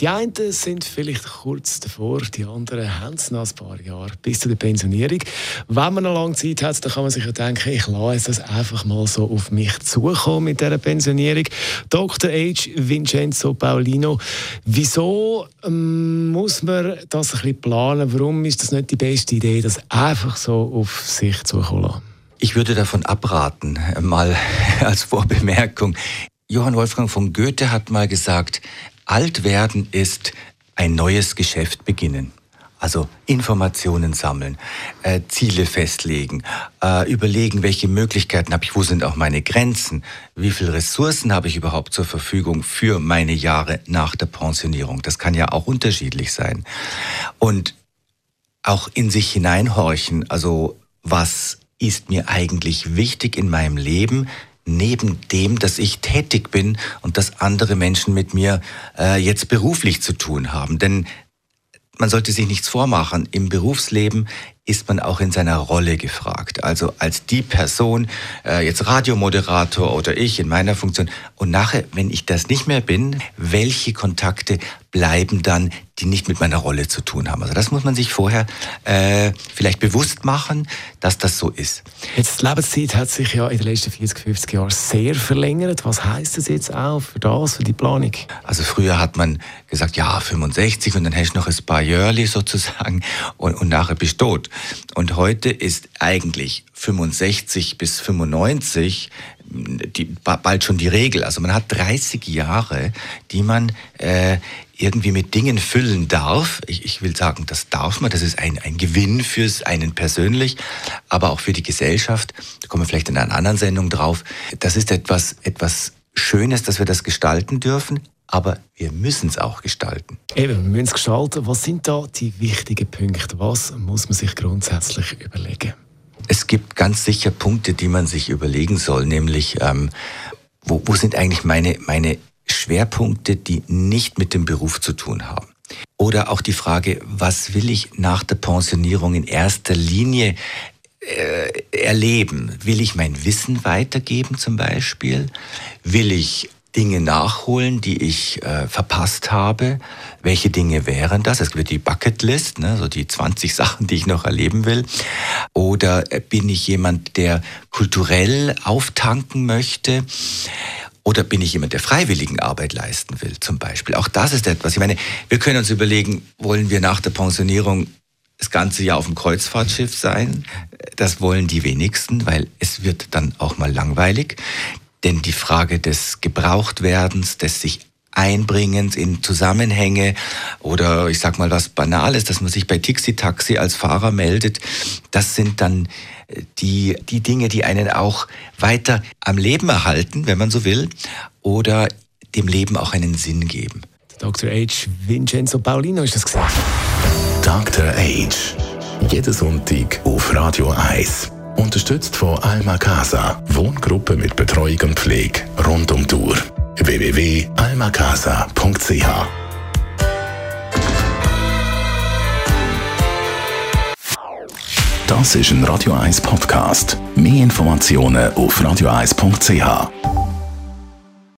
Die einen sind vielleicht kurz davor, die anderen haben es noch ein paar Jahre bis zu der Pensionierung. Wenn man eine lange Zeit hat, dann kann man sich ja denken, ich lasse das einfach mal so auf mich zukommen mit dieser Pensionierung. Dr. H. Vincenzo Paulino, wieso ähm, muss man das ein bisschen planen? Warum ist das nicht die beste Idee, das einfach so auf sich zukommen lassen? Ich würde davon abraten, mal als Vorbemerkung. Johann Wolfgang von Goethe hat mal gesagt, alt werden ist ein neues Geschäft beginnen. Also Informationen sammeln, äh, Ziele festlegen, äh, überlegen, welche Möglichkeiten habe ich, wo sind auch meine Grenzen, wie viele Ressourcen habe ich überhaupt zur Verfügung für meine Jahre nach der Pensionierung. Das kann ja auch unterschiedlich sein. Und auch in sich hineinhorchen, also was ist mir eigentlich wichtig in meinem Leben, neben dem, dass ich tätig bin und dass andere Menschen mit mir äh, jetzt beruflich zu tun haben. Denn man sollte sich nichts vormachen. Im Berufsleben ist man auch in seiner Rolle gefragt. Also als die Person, äh, jetzt Radiomoderator oder ich in meiner Funktion. Und nachher, wenn ich das nicht mehr bin, welche Kontakte bleiben dann, die nicht mit meiner Rolle zu tun haben? Also das muss man sich vorher äh, vielleicht bewusst machen, dass das so ist. Jetzt die Lebenszeit hat sich ja in den letzten 40, 50 Jahren sehr verlängert. Was heißt das jetzt auch für das, für die Planung? Also früher hat man gesagt, ja, 65 und dann hast du noch ein paar Jahre sozusagen und, und nachher bist du tot. Und heute ist eigentlich 65 bis 95 die, bald schon die Regel. Also man hat 30 Jahre, die man äh, irgendwie mit Dingen füllen darf. Ich, ich, will sagen, das darf man. Das ist ein, ein Gewinn für einen persönlich, aber auch für die Gesellschaft. Da kommen wir vielleicht in einer anderen Sendung drauf. Das ist etwas, etwas Schönes, dass wir das gestalten dürfen aber wir müssen es auch gestalten. Eben, wir müssen es gestalten. Was sind da die wichtigen Punkte? Was muss man sich grundsätzlich überlegen? Es gibt ganz sicher Punkte, die man sich überlegen soll, nämlich ähm, wo, wo sind eigentlich meine, meine Schwerpunkte, die nicht mit dem Beruf zu tun haben? Oder auch die Frage, was will ich nach der Pensionierung in erster Linie äh, erleben? Will ich mein Wissen weitergeben zum Beispiel? Will ich Dinge nachholen, die ich äh, verpasst habe. Welche Dinge wären das? Es gibt die Bucketlist, ne, so die 20 Sachen, die ich noch erleben will. Oder äh, bin ich jemand, der kulturell auftanken möchte? Oder bin ich jemand, der freiwilligen Arbeit leisten will, zum Beispiel? Auch das ist etwas. Ich meine, wir können uns überlegen, wollen wir nach der Pensionierung das ganze Jahr auf dem Kreuzfahrtschiff sein. Das wollen die wenigsten, weil es wird dann auch mal langweilig. Denn die Frage des Gebrauchtwerdens, des sich Einbringens in Zusammenhänge oder ich sag mal was Banales, dass man sich bei Tixi Taxi als Fahrer meldet, das sind dann äh, die, die Dinge, die einen auch weiter am Leben erhalten, wenn man so will, oder dem Leben auch einen Sinn geben. Dr. H. Vincenzo Paulino ist das gesagt. Dr. H. Jeden Sonntag auf Radio 1. Unterstützt von Alma Casa, Wohngruppe mit Betreuung und Pflege rund um Tour. www.almacasa.ch Das ist ein Radio 1 Podcast. Mehr Informationen auf radio1.ch.